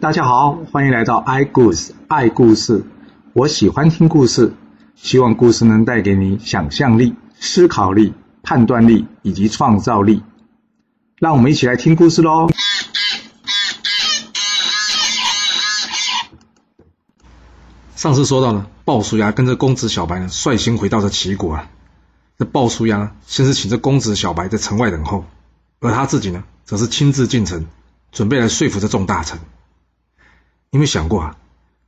大家好，欢迎来到 i 故事爱故事。我喜欢听故事，希望故事能带给你想象力、思考力、判断力以及创造力。让我们一起来听故事喽。上次说到了，鲍叔牙跟着公子小白呢，率先回到了齐国啊。这鲍叔牙，先是请这公子小白在城外等候，而他自己呢，则是亲自进城，准备来说服这众大臣。你有没有想过啊？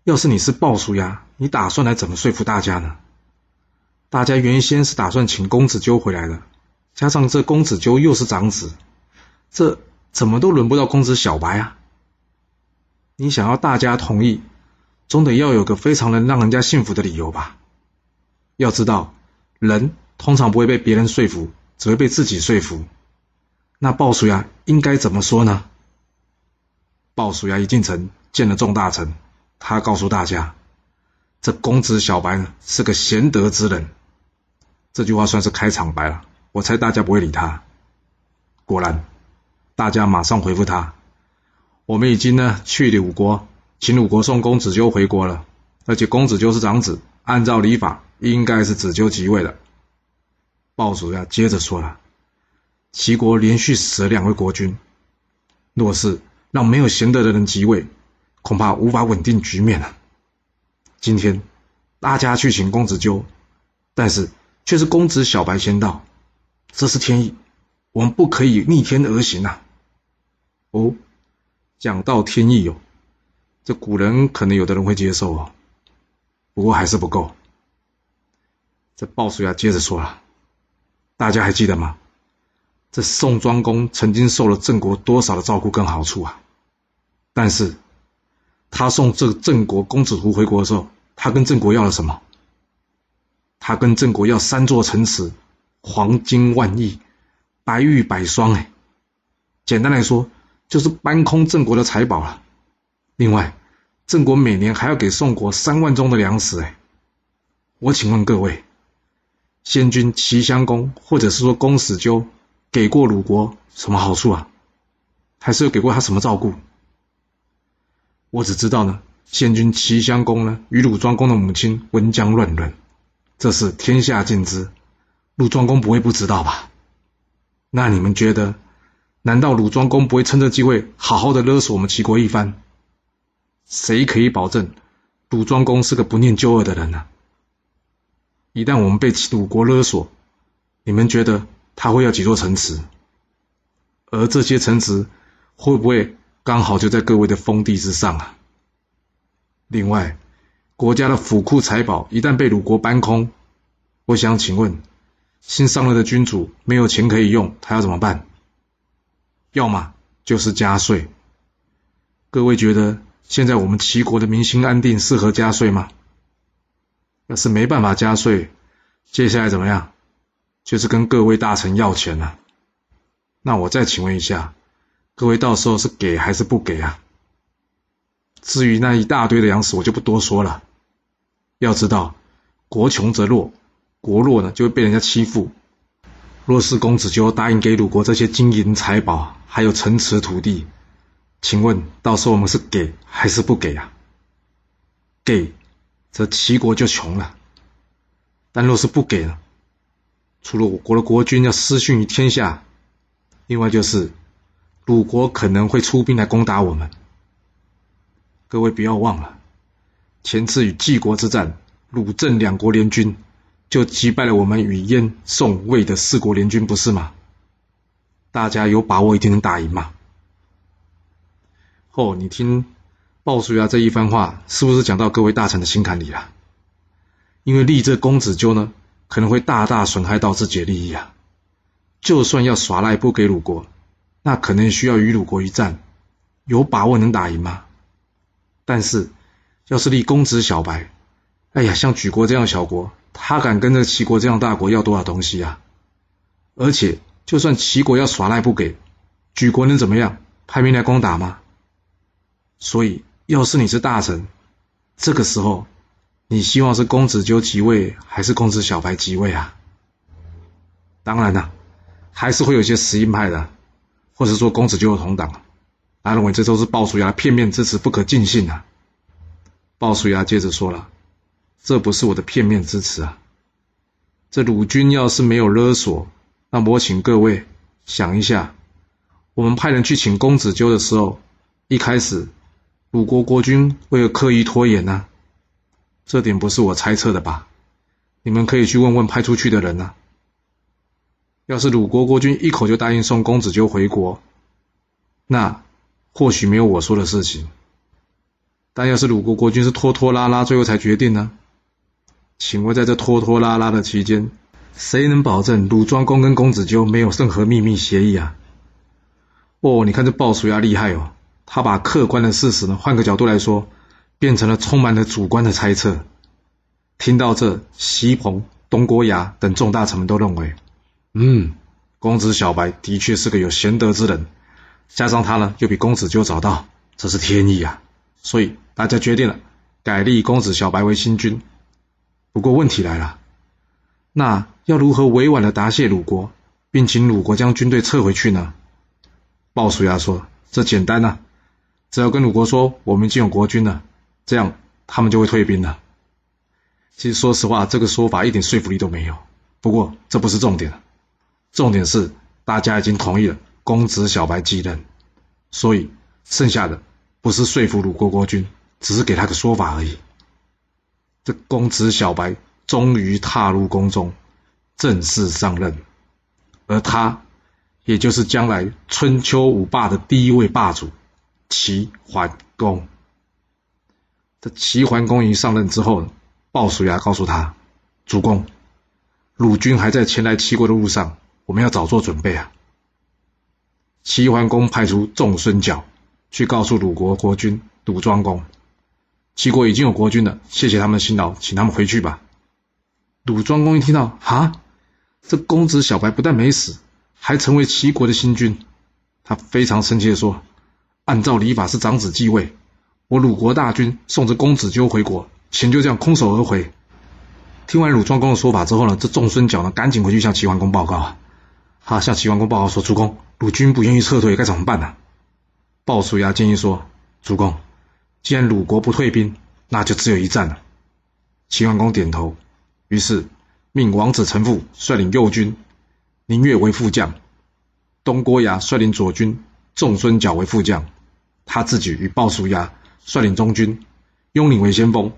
要是你是鲍叔牙，你打算来怎么说服大家呢？大家原先是打算请公子纠回来的，加上这公子纠又是长子，这怎么都轮不到公子小白啊？你想要大家同意，总得要有个非常能让人家信服的理由吧？要知道，人通常不会被别人说服，只会被自己说服。那鲍叔牙应该怎么说呢？鲍叔牙一进城。见了众大臣，他告诉大家：“这公子小白，是个贤德之人。”这句话算是开场白了。我猜大家不会理他。果然，大家马上回复他：“我们已经呢去鲁国，请鲁国送公子纠回国了。而且公子纠是长子，按照礼法，应该是子纠即位了。”鲍叔牙接着说了：“齐国连续死了两位国君，若是让没有贤德的人即位，”恐怕无法稳定局面了。今天大家去请公子纠，但是却是公子小白先到，这是天意，我们不可以逆天而行啊！哦，讲到天意哦，这古人可能有的人会接受哦，不过还是不够。这鲍叔牙接着说了，大家还记得吗？这宋庄公曾经受了郑国多少的照顾跟好处啊？但是。他送这个郑国公子图回国的时候，他跟郑国要了什么？他跟郑国要三座城池，黄金万亿，白玉百双。哎，简单来说，就是搬空郑国的财宝了。另外，郑国每年还要给宋国三万钟的粮食。哎，我请问各位，先君齐襄公或者是说公子纠，给过鲁国什么好处啊？还是有给过他什么照顾？我只知道呢，先君齐襄公呢与鲁庄公的母亲温姜乱伦，这是天下尽知，鲁庄公不会不知道吧？那你们觉得，难道鲁庄公不会趁这机会好好的勒索我们齐国一番？谁可以保证鲁庄公是个不念旧恶的人呢？一旦我们被鲁国勒索，你们觉得他会要几座城池？而这些城池会不会？刚好就在各位的封地之上啊！另外，国家的府库财宝一旦被鲁国搬空，我想请问，新上任的君主没有钱可以用，他要怎么办？要么就是加税。各位觉得现在我们齐国的民心安定，适合加税吗？要是没办法加税，接下来怎么样？就是跟各位大臣要钱了啊。那我再请问一下。各位到时候是给还是不给啊？至于那一大堆的粮食，我就不多说了。要知道，国穷则弱，国弱呢就会被人家欺负。若是公子纠答应给鲁国这些金银财宝，还有城池土地，请问到时候我们是给还是不给啊？给，则齐国就穷了；但若是不给呢？除了我国的国君要失信于天下，另外就是。鲁国可能会出兵来攻打我们。各位不要忘了，前次与晋国之战，鲁郑两国联军就击败了我们与燕、宋、魏的四国联军，不是吗？大家有把握一定能打赢吗？哦，你听鲍叔牙这一番话，是不是讲到各位大臣的心坎里了？因为立这公子纠呢，可能会大大损害到自己的利益啊。就算要耍赖不给鲁国。那可能需要与鲁国一战，有把握能打赢吗？但是，要是立公子小白，哎呀，像莒国这样小国，他敢跟着齐国这样大国要多少东西啊？而且，就算齐国要耍赖不给，莒国能怎么样？派兵来攻打吗？所以，要是你是大臣，这个时候，你希望是公子纠即位，还是公子小白即位啊？当然了，还是会有些死硬派的。或者说公子纠有同党，他认为这都是鲍叔牙片面之词，不可尽信啊。鲍叔牙接着说了：“这不是我的片面之词啊，这鲁军要是没有勒索，那我请各位想一下，我们派人去请公子纠的时候，一开始鲁国国君为了刻意拖延呢？这点不是我猜测的吧？你们可以去问问派出去的人啊。要是鲁国国君一口就答应送公子纠回国，那……”或许没有我说的事情，但要是鲁国国君是拖拖拉拉，最后才决定呢？请问在这拖拖拉拉的期间，谁能保证鲁庄公跟公子纠没有任何秘密协议啊？哦，你看这鲍叔牙厉害哦，他把客观的事实呢，换个角度来说，变成了充满了主观的猜测。听到这，西彭、东郭牙等众大臣们都认为，嗯，公子小白的确是个有贤德之人。加上他呢，又比公子纠早到，这是天意啊！所以大家决定了，改立公子小白为新君。不过问题来了，那要如何委婉的答谢鲁国，并请鲁国将军队撤回去呢？鲍叔牙说：“这简单呐、只要跟鲁国说我们已经有国君了，这样他们就会退兵了。”其实说实话，这个说法一点说服力都没有。不过这不是重点，重点是大家已经同意了。公子小白继任，所以剩下的不是说服鲁国国君，只是给他个说法而已。这公子小白终于踏入宫中，正式上任，而他也就是将来春秋五霸的第一位霸主齐桓公。这齐桓公一上任之后，鲍叔牙告诉他：“主公，鲁军还在前来齐国的路上，我们要早做准备啊。”齐桓公派出仲孙角去告诉鲁国国君鲁庄公，齐国已经有国君了，谢谢他们的辛劳，请他们回去吧。鲁庄公一听到，哈，这公子小白不但没死，还成为齐国的新君，他非常生气地说：“按照礼法是长子继位，我鲁国大军送着公子纠回国，钱就这样空手而回。”听完鲁庄公的说法之后呢，这仲孙角呢，赶紧回去向齐桓公报告。他向齐桓公报告说：“主公，鲁军不愿意撤退，该怎么办呢？”鲍叔牙建议说：“主公，既然鲁国不退兵，那就只有一战了。”齐桓公点头，于是命王子成父率领右军，宁越为副将；东郭牙率领左军，仲孙角为副将；他自己与鲍叔牙率领中军，雍领为先锋，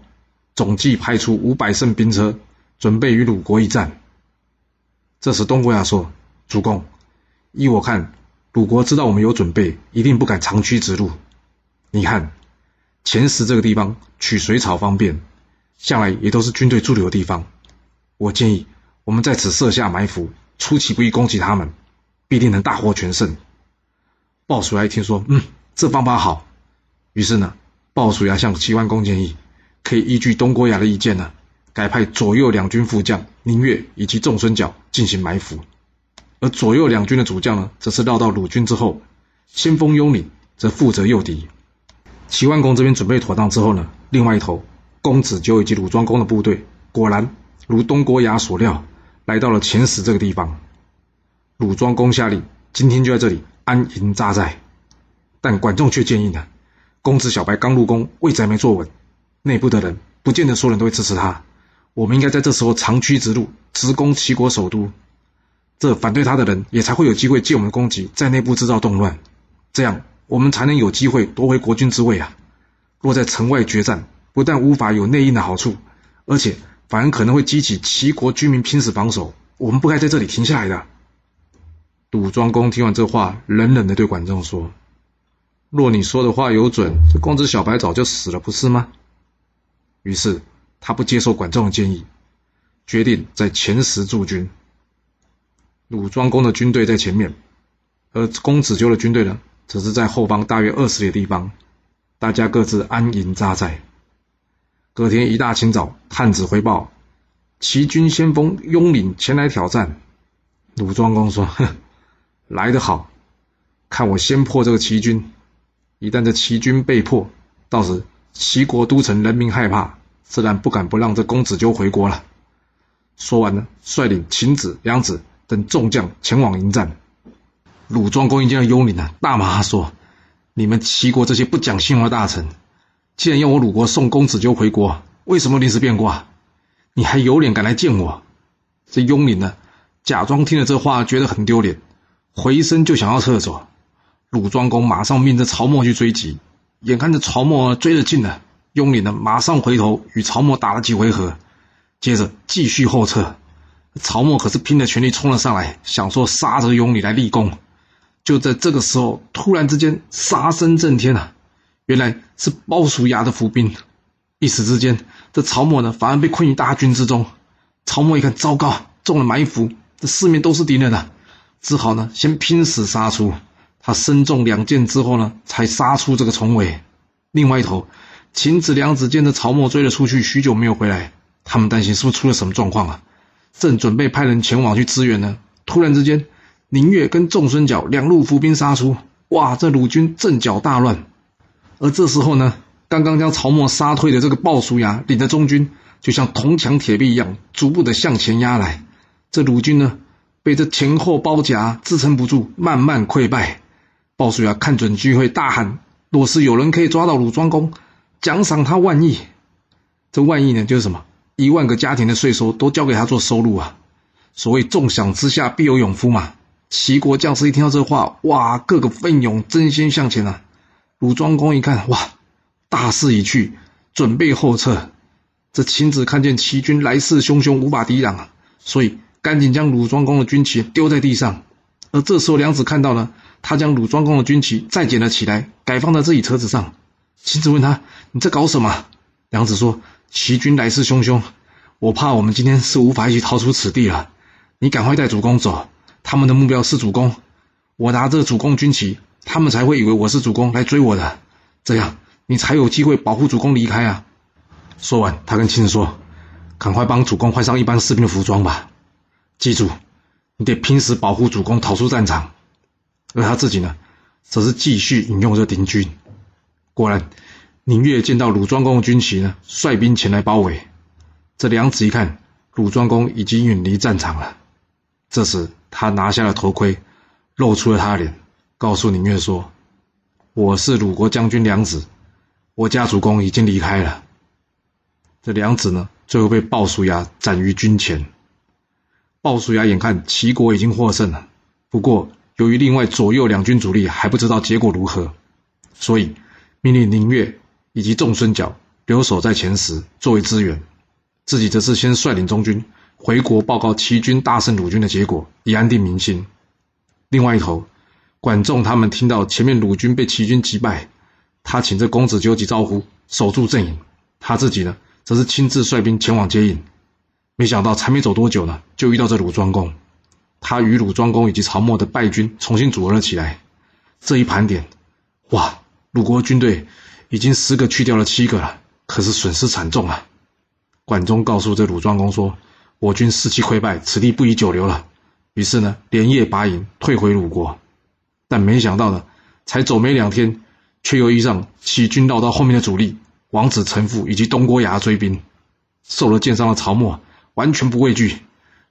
总计派出五百乘兵车，准备与鲁国一战。这时东郭牙说。主公，依我看，鲁国知道我们有准备，一定不敢长驱直入。你看，前十这个地方取水草方便，向来也都是军队驻留的地方。我建议我们在此设下埋伏，出其不意攻击他们，必定能大获全胜。鲍叔牙一听说，嗯，这方法好。于是呢，鲍叔牙向齐桓公建议，可以依据东郭牙的意见呢，改派左右两军副将宁越以及仲孙角进行埋伏。而左右两军的主将呢，则是绕到鲁军之后，先锋雍领则负责诱敌。齐桓公这边准备妥当之后呢，另外一头，公子纠以及鲁庄公的部队，果然如东郭牙所料，来到了前十这个地方。鲁庄公下令，今天就在这里安营扎寨。但管仲却建议呢，公子小白刚入宫，位置还没坐稳，内部的人不见得所有人都会支持他。我们应该在这时候长驱直入，直攻齐国首都。这反对他的人也才会有机会借我们的攻击，在内部制造动乱，这样我们才能有机会夺回国君之位啊！若在城外决战，不但无法有内应的好处，而且反而可能会激起齐国居民拼死防守。我们不该在这里停下来的。鲁庄公听完这话，冷冷地对管仲说：“若你说的话有准，这公子小白早就死了，不是吗？”于是他不接受管仲的建议，决定在前十驻军。鲁庄公的军队在前面，而公子纠的军队呢，则是在后方大约二十里的地方，大家各自安营扎寨。隔天一大清早，探子回报，齐军先锋雍领前来挑战。鲁庄公说：“哼，来得好，看我先破这个齐军。一旦这齐军被破，到时齐国都城人民害怕，自然不敢不让这公子纠回国了。”说完呢，率领秦子、梁子。等众将前往迎战，鲁庄公一见到雍领啊，大骂他说：“你们齐国这些不讲信用的大臣，既然要我鲁国送公子纠回国，为什么临时变卦？你还有脸敢来见我？”这雍林呢，假装听了这话，觉得很丢脸，回身就想要撤走。鲁庄公马上命着曹沫去追击，眼看着曹沫追得近了，雍林呢马上回头与曹沫打了几回合，接着继续后撤。曹沫可是拼了全力冲了上来，想说杀这个雍林来立功。就在这个时候，突然之间杀声震天啊！原来是鲍叔牙的伏兵。一时之间，这曹沫呢反而被困于大军之中。曹沫一看，糟糕，中了埋伏，这四面都是敌人啊，只好呢先拼死杀出。他身中两箭之后呢，才杀出这个重围。另外一头，秦子、梁子见这曹沫追了出去，许久没有回来，他们担心是不是出了什么状况啊？正准备派人前往去支援呢，突然之间，宁越跟仲孙角两路伏兵杀出，哇，这鲁军阵脚大乱。而这时候呢，刚刚将曹沫杀退的这个鲍叔牙领着中军，就像铜墙铁壁一样，逐步的向前压来。这鲁军呢，被这前后包夹，支撑不住，慢慢溃败。鲍叔牙看准机会，大喊：“若是有人可以抓到鲁庄公，奖赏他万亿。”这万亿呢，就是什么？一万个家庭的税收都交给他做收入啊！所谓“重赏之下必有勇夫”嘛。齐国将士一听到这话，哇，个个奋勇争先向前啊！鲁庄公一看，哇，大势已去，准备后撤。这秦子看见齐军来势汹汹，无法抵挡啊，所以赶紧将鲁庄公的军旗丢在地上。而这时候，梁子看到了。他将鲁庄公的军旗再捡了起来，改放在自己车子上。秦子问他：“你在搞什么？”梁子说：“齐军来势汹汹，我怕我们今天是无法一起逃出此地了。你赶快带主公走，他们的目标是主公。我拿着主公军旗，他们才会以为我是主公来追我的，这样你才有机会保护主公离开啊。”说完，他跟秦子说：“赶快帮主公换上一般士兵的服装吧，记住，你得拼死保护主公逃出战场。”而他自己呢，则是继续引诱这敌军。果然，宁越见到鲁庄公的军旗呢，率兵前来包围。这梁子一看，鲁庄公已经远离战场了。这时，他拿下了头盔，露出了他的脸，告诉宁越说：“我是鲁国将军梁子，我家主公已经离开了。”这梁子呢，最后被鲍叔牙斩于军前。鲍叔牙眼看齐国已经获胜了，不过，由于另外左右两军主力还不知道结果如何，所以命令宁越以及仲孙角留守在前十作为支援，自己则是先率领中军回国报告齐军大胜鲁军的结果，以安定民心。另外一头，管仲他们听到前面鲁军被齐军击败，他请这公子纠急招呼守住阵营，他自己呢，则是亲自率兵前往接应。没想到才没走多久呢，就遇到这鲁庄公。他与鲁庄公以及曹沫的败军重新组合了起来。这一盘点，哇，鲁国军队已经十个去掉了七个了，可是损失惨重啊！管仲告诉这鲁庄公说：“我军士气溃败，此地不宜久留了。”于是呢，连夜拔营退回鲁国。但没想到呢，才走没两天，却又遇上齐军绕到后面的主力王子成父以及东郭牙追兵。受了箭伤的曹沫完全不畏惧，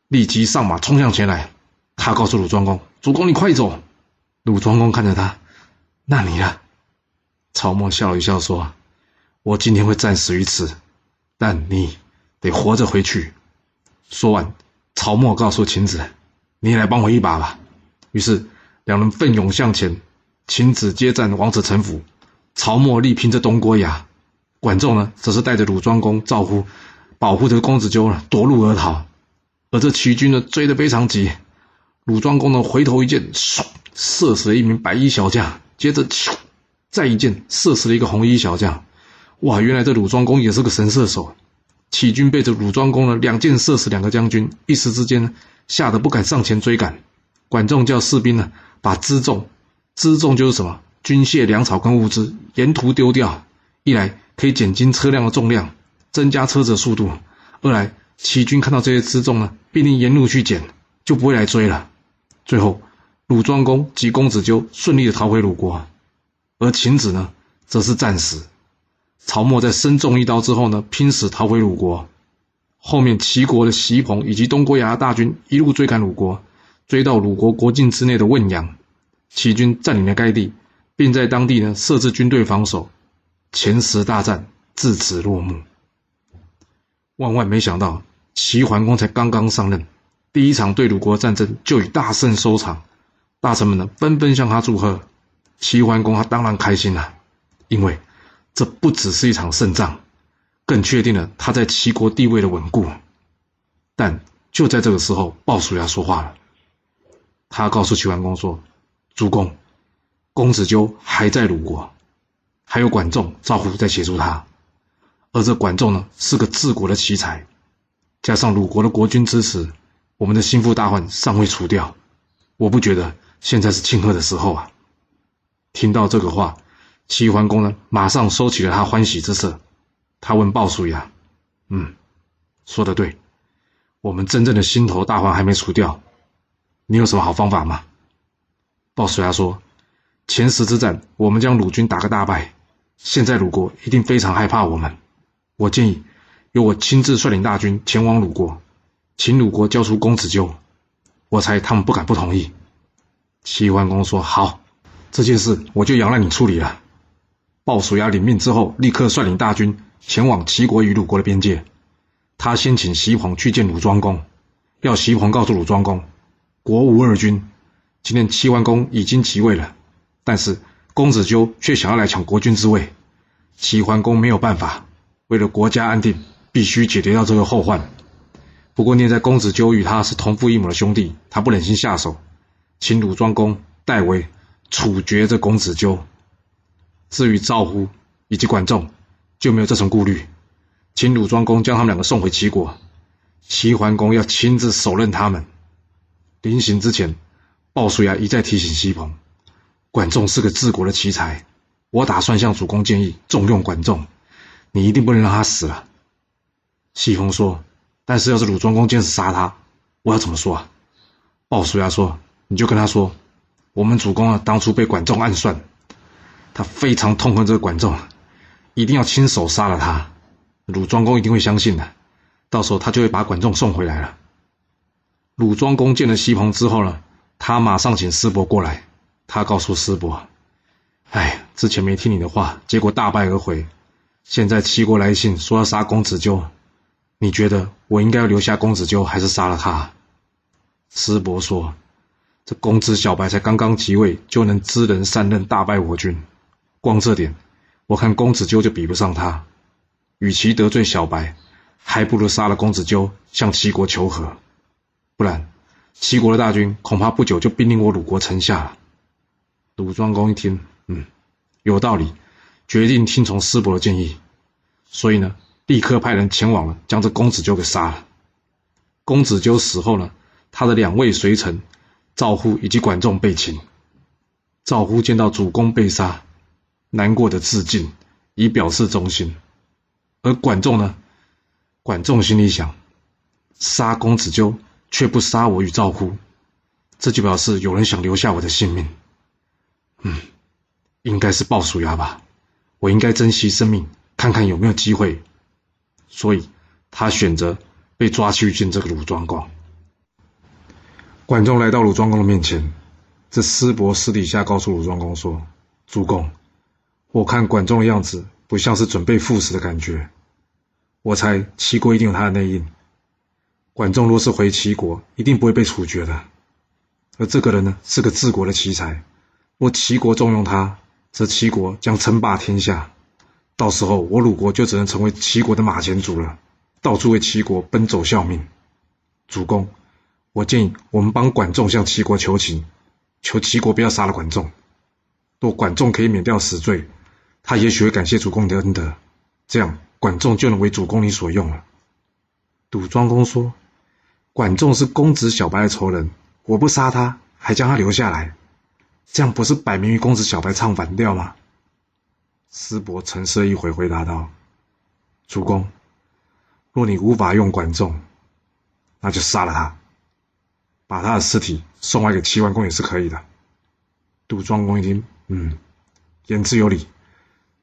立即上马冲向前来。他告诉鲁庄公：“主公，你快走！”鲁庄公看着他：“那你呢？”曹沫笑了一笑说：“我今天会战死于此，但你得活着回去。”说完，曹沫告诉秦子：“你也来帮我一把吧。”于是两人奋勇向前。秦子接战王子成父，曹沫力拼着东郭牙。管仲呢，则是带着鲁庄公赵乎，保护着公子纠呢夺路而逃。而这齐军呢，追得非常急。鲁庄公呢，回头一箭，唰，射死了一名白衣小将。接着，咻，再一箭，射死了一个红衣小将。哇，原来这鲁庄公也是个神射手。齐军被这鲁庄公呢两箭射死两个将军，一时之间吓得不敢上前追赶。管仲叫士兵呢把辎重，辎重就是什么？军械、粮草跟物资沿途丢掉。一来可以减轻车辆的重量，增加车子的速度；二来齐军看到这些辎重呢，必定沿路去捡，就不会来追了。最后，鲁庄公及公子纠顺利的逃回鲁国，而秦子呢，则是战死。曹沫在身中一刀之后呢，拼死逃回鲁国。后面齐国的隰彭以及东郭牙的大军一路追赶鲁国，追到鲁国国境之内的汶阳，齐军占领了该地，并在当地呢设置军队防守。前十大战至此落幕。万万没想到，齐桓公才刚刚上任，第一场对鲁国战争就以大胜收场，大臣们呢纷纷向他祝贺。齐桓公他当然开心了，因为这不只是一场胜仗，更确定了他在齐国地位的稳固。但就在这个时候，鲍叔牙说话了，他告诉齐桓公说：“主公，公子纠还在鲁国。”还有管仲、赵乎在协助他，而这管仲呢，是个治国的奇才，加上鲁国的国君支持，我们的心腹大患尚未除掉。我不觉得现在是庆贺的时候啊！听到这个话，齐桓公呢，马上收起了他欢喜之色。他问鲍叔牙：“嗯，说的对，我们真正的心头大患还没除掉，你有什么好方法吗？”鲍叔牙说：“前十之战，我们将鲁军打个大败。”现在鲁国一定非常害怕我们，我建议由我亲自率领大军前往鲁国，请鲁国交出公子纠。我猜他们不敢不同意。齐桓公说：“好，这件事我就仰赖你处理了。”鲍叔牙领命之后，立刻率领大军前往齐国与鲁国的边界。他先请西黄去见鲁庄公，要西黄告诉鲁庄公：“国无二君，今天齐桓公已经即位了，但是。”公子纠却想要来抢国君之位，齐桓公没有办法，为了国家安定，必须解决掉这个后患。不过念在公子纠与他是同父异母的兄弟，他不忍心下手，请鲁庄公代为处决这公子纠。至于赵乎以及管仲，就没有这层顾虑，请鲁庄公将他们两个送回齐国，齐桓公要亲自手刃他们。临行之前，鲍叔牙一再提醒西彭。管仲是个治国的奇才，我打算向主公建议重用管仲，你一定不能让他死了。西彭说：“但是要是鲁庄公坚持杀他，我要怎么说啊？”鲍叔牙说：“你就跟他说，我们主公啊，当初被管仲暗算，他非常痛恨这个管仲，一定要亲手杀了他。鲁庄公一定会相信的，到时候他就会把管仲送回来了。”鲁庄公见了西彭之后呢，他马上请师伯过来。他告诉师伯：“哎，之前没听你的话，结果大败而回。现在齐国来信说要杀公子纠，你觉得我应该要留下公子纠，还是杀了他？”师伯说：“这公子小白才刚刚即位，就能知人善任，大败我军，光这点，我看公子纠就比不上他。与其得罪小白，还不如杀了公子纠，向齐国求和。不然，齐国的大军恐怕不久就兵临我鲁国城下了。”鲁庄公一听，嗯，有道理，决定听从师伯的建议，所以呢，立刻派人前往了，将这公子纠给杀了。公子纠死后呢，他的两位随臣赵乎以及管仲被擒。赵乎见到主公被杀，难过的自尽，以表示忠心。而管仲呢，管仲心里想，杀公子纠却不杀我与赵乎，这就表示有人想留下我的性命。嗯，应该是鲍叔牙吧。我应该珍惜生命，看看有没有机会。所以，他选择被抓去见这个鲁庄公。管仲来到鲁庄公的面前，这师伯私底下告诉鲁庄公说：“主公，我看管仲的样子不像是准备赴死的感觉。我猜齐国一定有他的内应。管仲若是回齐国，一定不会被处决的。而这个人呢，是个治国的奇才。”若齐国重用他，则齐国将称霸天下。到时候，我鲁国就只能成为齐国的马前卒了，到处为齐国奔走效命。主公，我建议我们帮管仲向齐国求情，求齐国不要杀了管仲。若管仲可以免掉死罪，他也许会感谢主公的恩德，这样管仲就能为主公你所用了。鲁庄公说：“管仲是公子小白的仇人，我不杀他，还将他留下来。”这样不是摆明与公子小白唱反调吗？师伯沉思了一会，回答道：“主公，若你无法用管仲，那就杀了他，把他的尸体送来给齐桓公也是可以的。”鲁庄公一听，嗯，言之有理，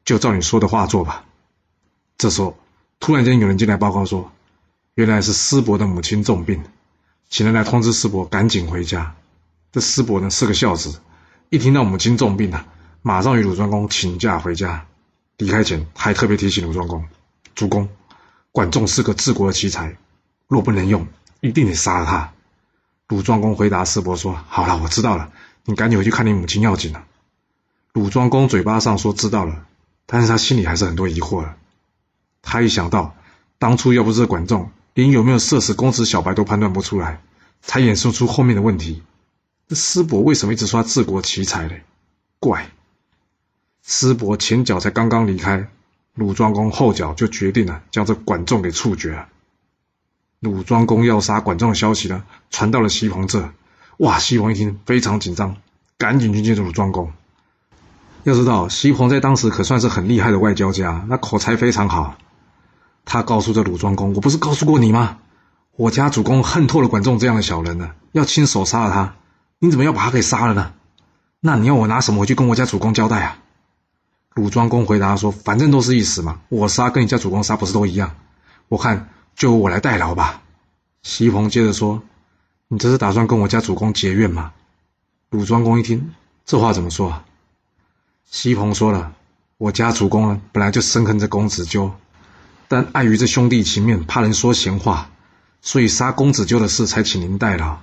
就照你说的话做吧。这时候，突然间有人进来报告说，原来是师伯的母亲重病，请人来通知师伯赶紧回家。这师伯呢是个孝子。一听到母亲重病了，马上与鲁庄公请假回家。离开前，还特别提醒鲁庄公：“主公，管仲是个治国的奇才，若不能用，一定得杀了他。”鲁庄公回答师伯说：“好了，我知道了，你赶紧回去看你母亲要紧了。”鲁庄公嘴巴上说知道了，但是他心里还是很多疑惑了。他一想到当初要不是管仲，连有没有射死公子小白都判断不出来，才衍生出后面的问题。这师伯为什么一直说他治国奇才呢？怪。师伯前脚才刚刚离开，鲁庄公后脚就决定了将这管仲给处决了。鲁庄公要杀管仲的消息呢，传到了西彭这。哇！西彭一听非常紧张，赶紧去见鲁庄公。要知道，西彭在当时可算是很厉害的外交家，那口才非常好。他告诉这鲁庄公：“我不是告诉过你吗？我家主公恨透了管仲这样的小人呢，要亲手杀了他。你怎么要把他给杀了呢？那你要我拿什么回去跟我家主公交代啊？”鲁庄公回答说：“反正都是一死嘛，我杀跟你家主公杀不是都一样？我看就我来代劳吧。”西彭接着说：“你这是打算跟我家主公结怨吗？”鲁庄公一听，这话怎么说啊？西彭说了：“我家主公呢，本来就深恨这公子纠，但碍于这兄弟情面，怕人说闲话，所以杀公子纠的事才请您代劳。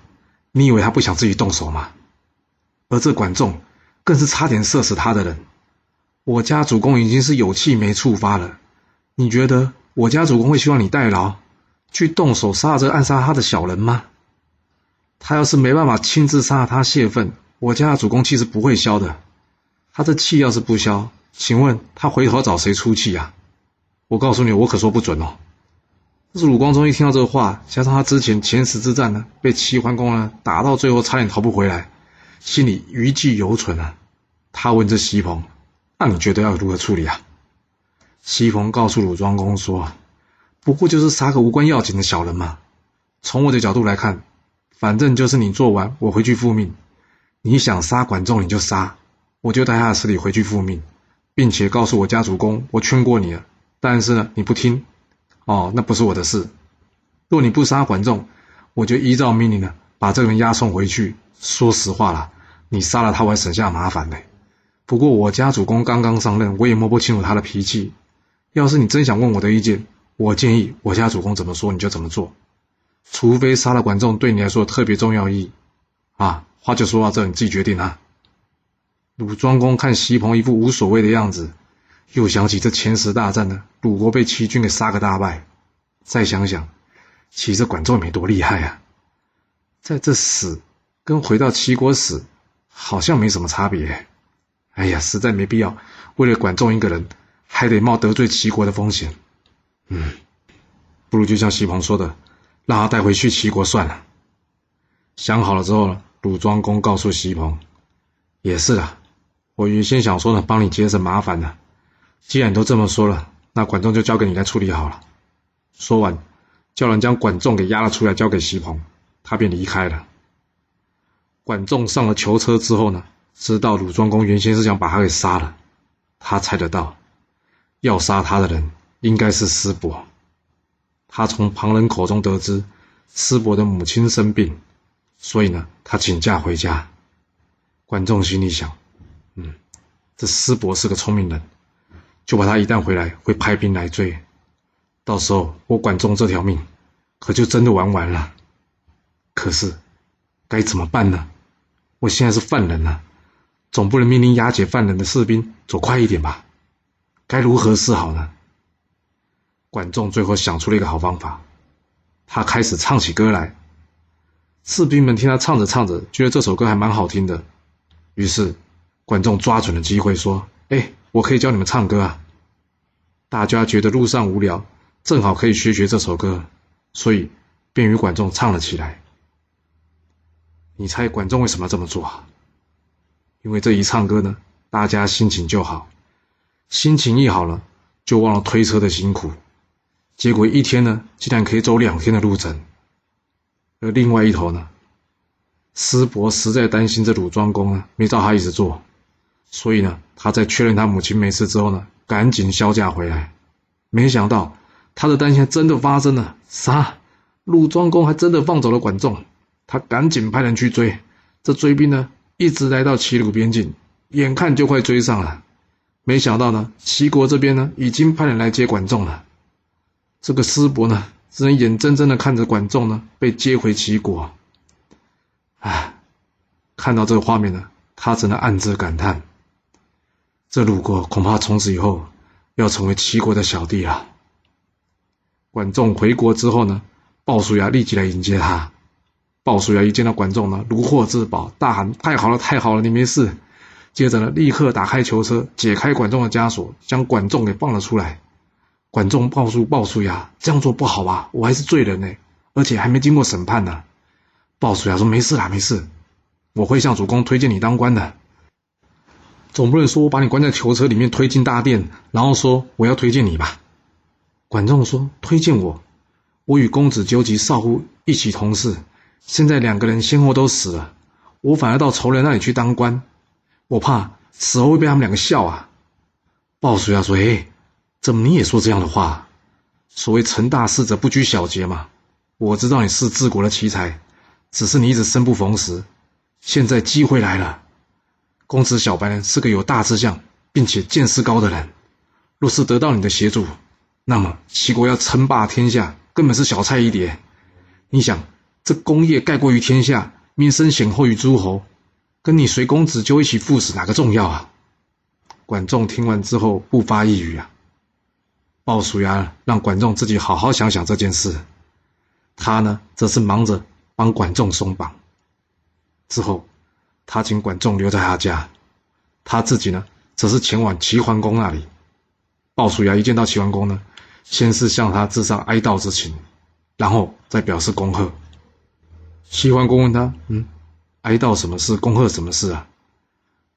你以为他不想自己动手吗？而这管仲更是差点射死他的人。”我家主公已经是有气没处发了，你觉得我家主公会希望你代劳，去动手杀这暗杀他的小人吗？他要是没办法亲自杀他泄愤，我家的主公气是不会消的。他这气要是不消，请问他回头找谁出气呀？我告诉你，我可说不准哦。这是鲁光宗一听到这话，加上他之前前十之战呢，被齐桓公呢打到最后差点逃不回来，心里余悸犹存啊。他问这西彭。那你觉得要如何处理啊？西彭告诉鲁庄公说：“不过就是杀个无关要紧的小人嘛。从我的角度来看，反正就是你做完，我回去复命。你想杀管仲，你就杀，我就带他的尸体回去复命，并且告诉我家主公，我劝过你了，但是呢，你不听。哦，那不是我的事。若你不杀管仲，我就依照命令呢，把这个人押送回去。说实话啦，你杀了他，我还省下麻烦呢。”不过我家主公刚刚上任，我也摸不清楚他的脾气。要是你真想问我的意见，我建议我家主公怎么说你就怎么做，除非杀了管仲对你来说特别重要意义。啊，话就说到这，你自己决定啊。鲁庄公看席鹏一副无所谓的样子，又想起这前十大战呢，鲁国被齐军给杀个大败。再想想，其实管仲也没多厉害啊，在这死跟回到齐国死，好像没什么差别。哎呀，实在没必要，为了管仲一个人，还得冒得罪齐国的风险。嗯，不如就像西鹏说的，让他带回去齐国算了。想好了之后呢，鲁庄公告诉西鹏：“也是啊，我原先想说呢，帮你节省麻烦的。既然都这么说了，那管仲就交给你来处理好了。”说完，叫人将管仲给押了出来，交给西鹏，他便离开了。管仲上了囚车之后呢，知道鲁庄公原先是想把他给杀了，他猜得到，要杀他的人应该是师伯。他从旁人口中得知，师伯的母亲生病，所以呢，他请假回家。管仲心里想：嗯，这师伯是个聪明人，就怕他一旦回来会派兵来追，到时候我管仲这条命可就真的玩完了。可是该怎么办呢？我现在是犯人了。总不能命令押解犯人的士兵走快一点吧？该如何是好呢？管仲最后想出了一个好方法，他开始唱起歌来。士兵们听他唱着唱着，觉得这首歌还蛮好听的，于是管仲抓准了机会说：“哎，我可以教你们唱歌啊！”大家觉得路上无聊，正好可以学学这首歌，所以便与管仲唱了起来。你猜管仲为什么这么做啊？因为这一唱歌呢，大家心情就好，心情一好了，就忘了推车的辛苦，结果一天呢，竟然可以走两天的路程。而另外一头呢，师伯实在担心这鲁庄公呢没照他意思做，所以呢，他在确认他母亲没事之后呢，赶紧销假回来。没想到他的担心真的发生了，啥？鲁庄公还真的放走了管仲，他赶紧派人去追，这追兵呢，一直来到齐鲁边境，眼看就快追上了，没想到呢，齐国这边呢已经派人来接管仲了。这个师伯呢，只能眼睁睁的看着管仲呢被接回齐国。唉，看到这个画面呢，他只能暗自感叹：这鲁国恐怕从此以后要成为齐国的小弟了。管仲回国之后呢，鲍叔牙立即来迎接他。鲍叔牙一见到管仲呢，如获至宝，大喊：“太好了，太好了，你没事！”接着呢，立刻打开囚车，解开管仲的枷锁，将管仲给放了出来。管仲告诉鲍叔牙：“这样做不好吧，我还是罪人呢，而且还没经过审判呢。”鲍叔牙说：“没事啦，没事，我会向主公推荐你当官的。总不能说我把你关在囚车里面推进大殿，然后说我要推荐你吧？”管仲说：“推荐我？我与公子纠及少乎一起同事。”现在两个人先后都死了，我反而到仇人那里去当官，我怕死后会被他们两个笑啊。鲍叔牙说：“哎，怎么你也说这样的话？所谓成大事者不拘小节嘛。我知道你是治国的奇才，只是你一直生不逢时。现在机会来了，公子小白呢是个有大志向并且见识高的人，若是得到你的协助，那么齐国要称霸天下根本是小菜一碟。你想？”这功业盖过于天下，名声显赫于诸侯，跟你随公子纠一起赴死，哪个重要啊？管仲听完之后不发一语啊。鲍叔牙让管仲自己好好想想这件事，他呢则是忙着帮管仲松绑。之后，他请管仲留在他家，他自己呢则是前往齐桓公那里。鲍叔牙一见到齐桓公呢，先是向他致上哀悼之情，然后再表示恭贺。齐桓公问他：“嗯，哀悼什么事？恭贺什么事啊？”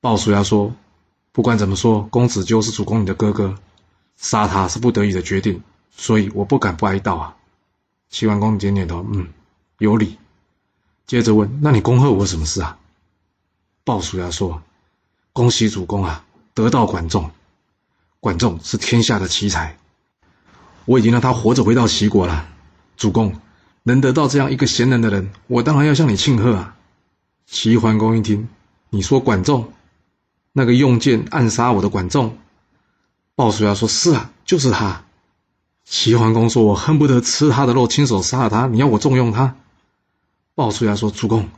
鲍叔牙说：“不管怎么说，公子纠是主公你的哥哥，杀他是不得已的决定，所以我不敢不哀悼啊。”齐桓公点点头：“嗯，有理。”接着问：“那你恭贺我什么事啊？”鲍叔牙说：“恭喜主公啊，得到管仲。管仲是天下的奇才，我已经让他活着回到齐国了。主公。”能得到这样一个贤能的人，我当然要向你庆贺啊！齐桓公一听，你说管仲，那个用剑暗杀我的管仲，鲍叔牙说：“是啊，就是他。”齐桓公说：“我恨不得吃他的肉，亲手杀了他。你要我重用他？”鲍叔牙说：“主公，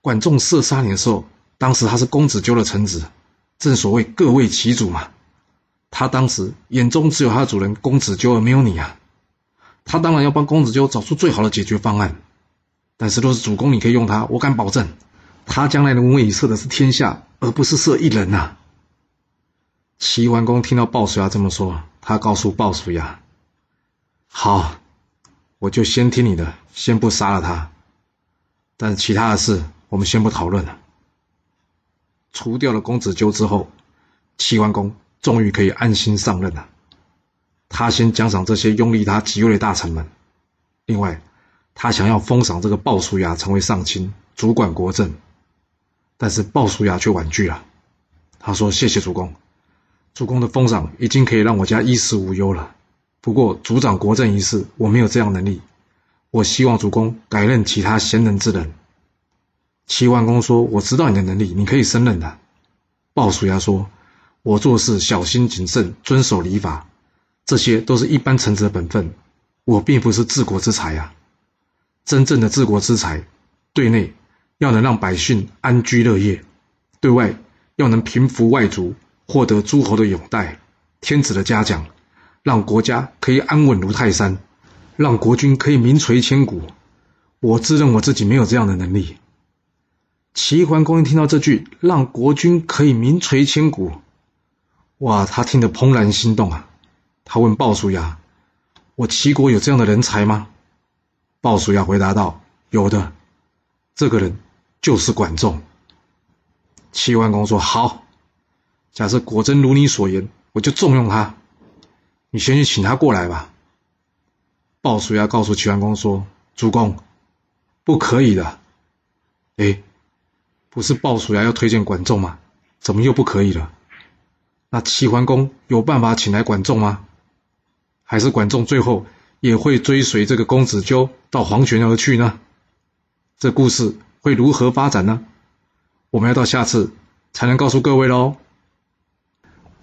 管仲射杀你的时候，当时他是公子纠的臣子，正所谓各为其主嘛。他当时眼中只有他的主人公子纠，而没有你啊。”他当然要帮公子纠找出最好的解决方案，但是若是主公你可以用他，我敢保证，他将来能为你射的是天下，而不是射一人呐、啊。齐桓公听到鲍叔牙这么说，他告诉鲍叔牙：“好，我就先听你的，先不杀了他。但其他的事，我们先不讨论了。”除掉了公子纠之后，齐桓公终于可以安心上任了。他先奖赏这些拥立他即位的大臣们，另外，他想要封赏这个鲍叔牙成为上卿，主管国政，但是鲍叔牙却婉拒了。他说：“谢谢主公，主公的封赏已经可以让我家衣食无忧了。不过，主掌国政一事，我没有这样能力。我希望主公改任其他贤能之人。”齐桓公说：“我知道你的能力，你可以胜任的。”鲍叔牙说：“我做事小心谨慎，遵守礼法。”这些都是一般臣子的本分，我并不是治国之才啊！真正的治国之才，对内要能让百姓安居乐业，对外要能平服外族，获得诸侯的拥戴、天子的嘉奖，让国家可以安稳如泰山，让国君可以名垂千古。我自认我自己没有这样的能力。齐桓公一听到这句“让国君可以名垂千古”，哇，他听得怦然心动啊！他问鲍叔牙：“我齐国有这样的人才吗？”鲍叔牙回答道：“有的，这个人就是管仲。”齐桓公说：“好，假设果真如你所言，我就重用他。你先去请他过来吧。”鲍叔牙告诉齐桓公说：“主公，不可以的。”哎，不是鲍叔牙要推荐管仲吗？怎么又不可以了？那齐桓公有办法请来管仲吗？还是管仲最后也会追随这个公子纠到黄泉而去呢？这故事会如何发展呢？我们要到下次才能告诉各位喽。